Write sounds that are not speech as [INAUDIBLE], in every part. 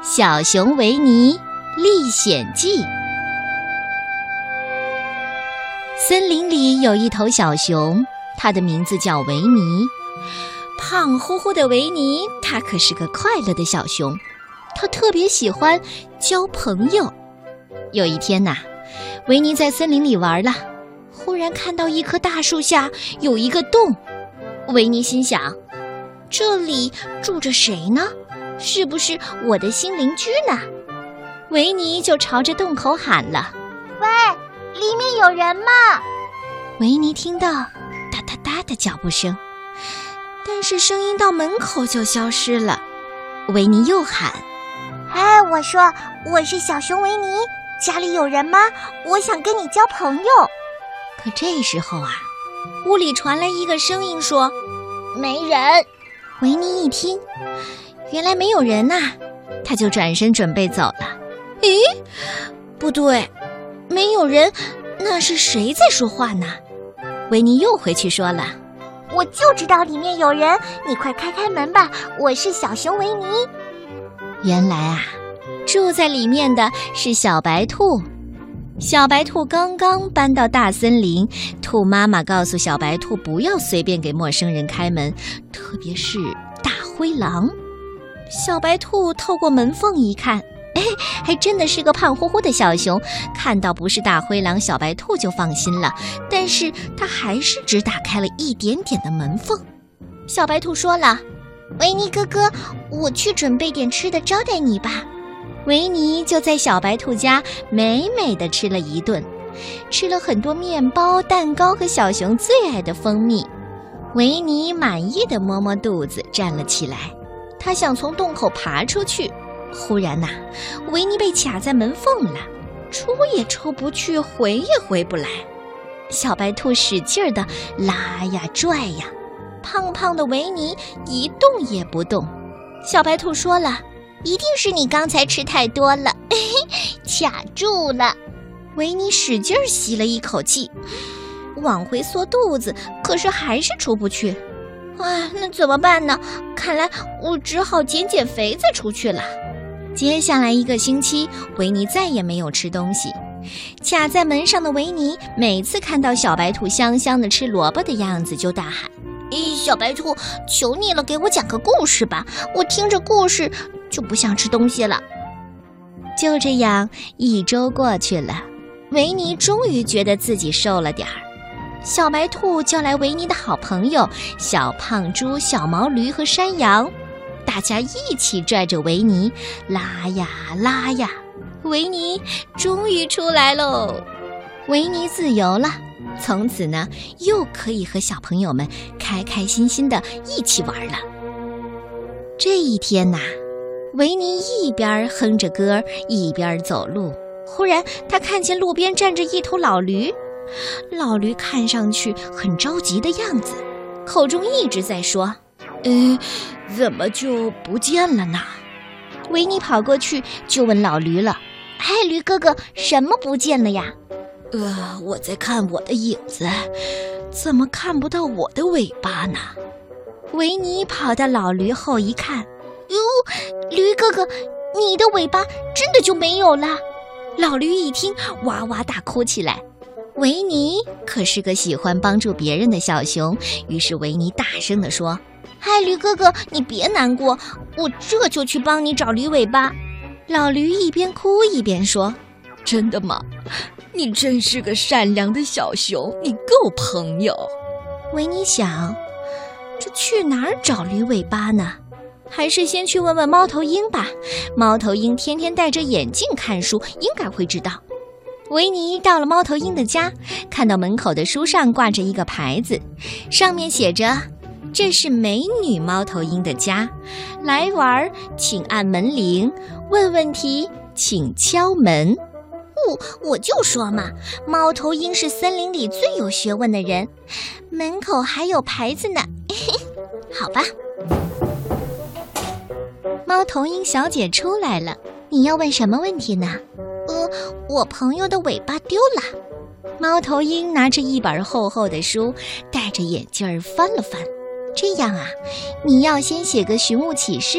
小熊维尼历险记》。森林里有一头小熊，它的名字叫维尼。胖乎乎的维尼，它可是个快乐的小熊。它特别喜欢交朋友。有一天呐，维尼在森林里玩了，忽然看到一棵大树下有一个洞。维尼心想：这里住着谁呢？是不是我的新邻居呢？维尼就朝着洞口喊了：“喂，里面有人吗？”维尼听到哒哒哒的脚步声，但是声音到门口就消失了。维尼又喊：“哎，我说我是小熊维尼，家里有人吗？我想跟你交朋友。”可这时候啊，屋里传来一个声音说：“没人。”维尼一听。原来没有人呐，他就转身准备走了。咦，不对，没有人，那是谁在说话呢？维尼又回去说了：“我就知道里面有人，你快开开门吧，我是小熊维尼。”原来啊，住在里面的是小白兔。小白兔刚刚搬到大森林，兔妈妈告诉小白兔不要随便给陌生人开门，特别是大灰狼。小白兔透过门缝一看，哎，[LAUGHS] 还真的是个胖乎乎的小熊。看到不是大灰狼，小白兔就放心了。但是它还是只打开了一点点的门缝。小白兔说了：“维尼哥哥，我去准备点吃的招待你吧。”维尼就在小白兔家美美的吃了一顿，吃了很多面包、蛋糕和小熊最爱的蜂蜜。维尼满意的摸摸肚子，站了起来。他想从洞口爬出去，忽然呐，维尼被卡在门缝了，出也出不去，回也回不来。小白兔使劲儿的拉呀拽呀，胖胖的维尼一动也不动。小白兔说了：“一定是你刚才吃太多了，嘿 [LAUGHS] 嘿卡住了。”维尼使劲儿吸了一口气，往回缩肚子，可是还是出不去。啊，那怎么办呢？看来我只好减减肥再出去了。接下来一个星期，维尼再也没有吃东西。卡在门上的维尼每次看到小白兔香香的吃萝卜的样子，就大喊：“咦，小白兔，求你了，给我讲个故事吧！我听着故事就不想吃东西了。”就这样，一周过去了，维尼终于觉得自己瘦了点儿。小白兔叫来维尼的好朋友小胖猪、小毛驴和山羊，大家一起拽着维尼拉呀拉呀，维尼终于出来喽！维尼自由了，从此呢又可以和小朋友们开开心心的一起玩了。这一天呐，维尼一边哼着歌一边走路，忽然他看见路边站着一头老驴。老驴看上去很着急的样子，口中一直在说：“呃，怎么就不见了呢？”维尼跑过去就问老驴了：“嗨，驴哥哥，什么不见了呀？”“呃，我在看我的影子，怎么看不到我的尾巴呢？”维尼跑到老驴后一看，“哟，驴哥哥，你的尾巴真的就没有了？”老驴一听，哇哇大哭起来。维尼可是个喜欢帮助别人的小熊，于是维尼大声地说：“嗨，驴哥哥，你别难过，我这就去帮你找驴尾巴。”老驴一边哭一边说：“真的吗？你真是个善良的小熊，你够朋友。”维尼想，这去哪儿找驴尾巴呢？还是先去问问猫头鹰吧。猫头鹰天天戴着眼镜看书，应该会知道。维尼到了猫头鹰的家，看到门口的书上挂着一个牌子，上面写着：“这是美女猫头鹰的家，来玩请按门铃，问问题请敲门。”我我就说嘛，猫头鹰是森林里最有学问的人，门口还有牌子呢。[LAUGHS] 好吧，猫头鹰小姐出来了，你要问什么问题呢？我朋友的尾巴丢了。猫头鹰拿着一本厚厚的书，戴着眼镜儿翻了翻，这样啊，你要先写个寻物启事，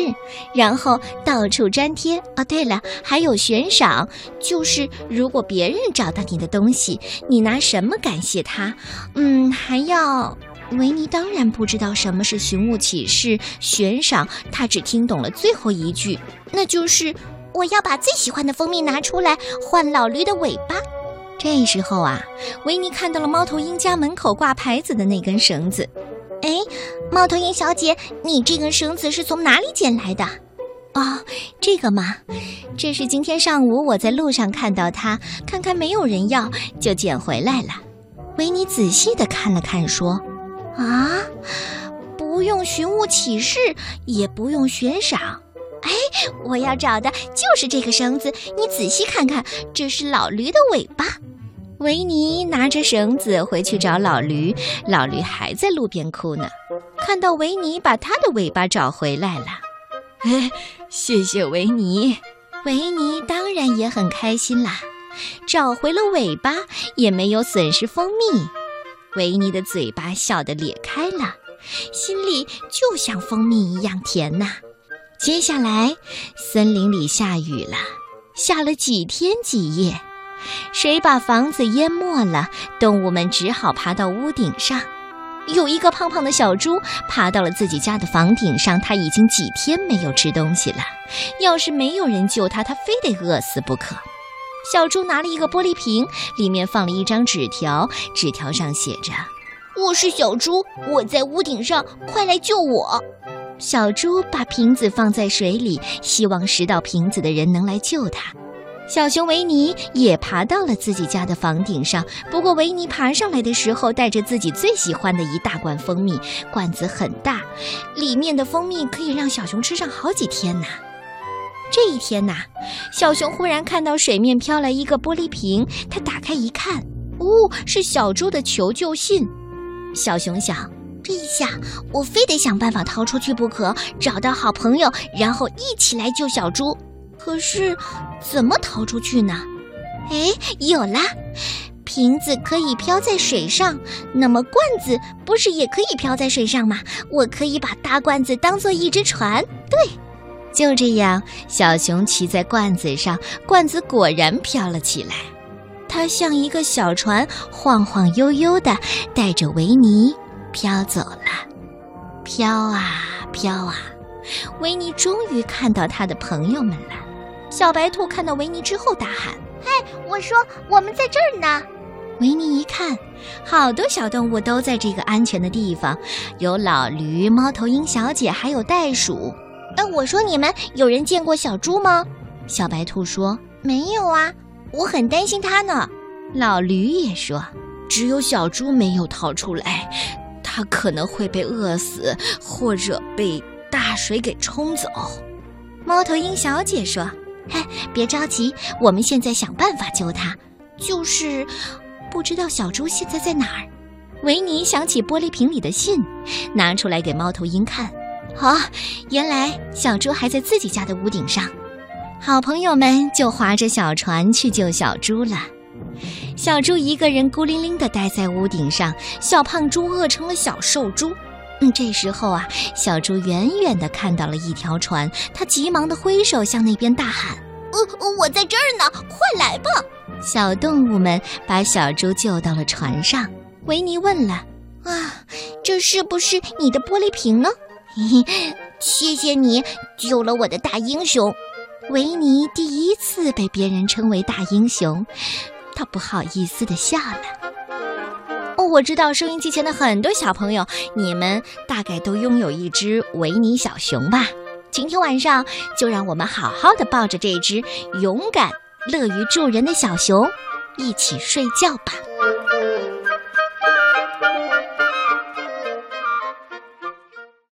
然后到处粘贴。哦，对了，还有悬赏，就是如果别人找到你的东西，你拿什么感谢他？嗯，还要……维尼当然不知道什么是寻物启事、悬赏，他只听懂了最后一句，那就是我要把最喜欢的蜂蜜拿出来换老驴的尾巴。这时候啊，维尼看到了猫头鹰家门口挂牌子的那根绳子。哎，猫头鹰小姐，你这根绳子是从哪里捡来的？哦，这个嘛，这是今天上午我在路上看到它，看看没有人要，就捡回来了。维尼仔细的看了看，说：“啊，不用寻物启事，也不用悬赏。哎，我要找的就是这个绳子，你仔细看看，这是老驴的尾巴。”维尼拿着绳子回去找老驴，老驴还在路边哭呢。看到维尼把他的尾巴找回来了，哎，谢谢维尼。维尼当然也很开心啦，找回了尾巴，也没有损失蜂蜜。维尼的嘴巴笑得咧开了，心里就像蜂蜜一样甜呐。接下来，森林里下雨了，下了几天几夜。水把房子淹没了，动物们只好爬到屋顶上。有一个胖胖的小猪爬到了自己家的房顶上，它已经几天没有吃东西了。要是没有人救它，它非得饿死不可。小猪拿了一个玻璃瓶，里面放了一张纸条，纸条上写着：“我是小猪，我在屋顶上，快来救我。”小猪把瓶子放在水里，希望拾到瓶子的人能来救它。小熊维尼也爬到了自己家的房顶上，不过维尼爬上来的时候带着自己最喜欢的一大罐蜂蜜，罐子很大，里面的蜂蜜可以让小熊吃上好几天呢。这一天呐，小熊忽然看到水面飘来一个玻璃瓶，他打开一看，哦，是小猪的求救信。小熊想，陛下我非得想办法逃出去不可，找到好朋友，然后一起来救小猪。可是，怎么逃出去呢？哎，有啦！瓶子可以飘在水上，那么罐子不是也可以飘在水上吗？我可以把大罐子当做一只船。对，就这样，小熊骑在罐子上，罐子果然飘了起来。它像一个小船，晃晃悠悠的带着维尼飘走了。飘啊飘啊，维尼终于看到他的朋友们了。小白兔看到维尼之后大喊：“嘿，我说我们在这儿呢！”维尼一看，好多小动物都在这个安全的地方，有老驴、猫头鹰小姐，还有袋鼠。哎，我说你们有人见过小猪吗？小白兔说：“没有啊，我很担心它呢。”老驴也说：“只有小猪没有逃出来，它可能会被饿死，或者被大水给冲走。”猫头鹰小姐说。嘿，别着急，我们现在想办法救他。就是，不知道小猪现在在哪儿。维尼想起玻璃瓶里的信，拿出来给猫头鹰看。哦，原来小猪还在自己家的屋顶上。好朋友们就划着小船去救小猪了。小猪一个人孤零零地待在屋顶上，小胖猪饿成了小瘦猪。嗯，这时候啊，小猪远远地看到了一条船，他急忙地挥手向那边大喊：“呃，我在这儿呢，快来吧！”小动物们把小猪救到了船上。维尼问了：“啊，这是不是你的玻璃瓶呢？”“ [LAUGHS] 谢谢你救了我的大英雄。”维尼第一次被别人称为大英雄，他不好意思的笑了。哦我知道收音机前的很多小朋友，你们大概都拥有一只维尼小熊吧？今天晚上就让我们好好的抱着这只勇敢、乐于助人的小熊，一起睡觉吧。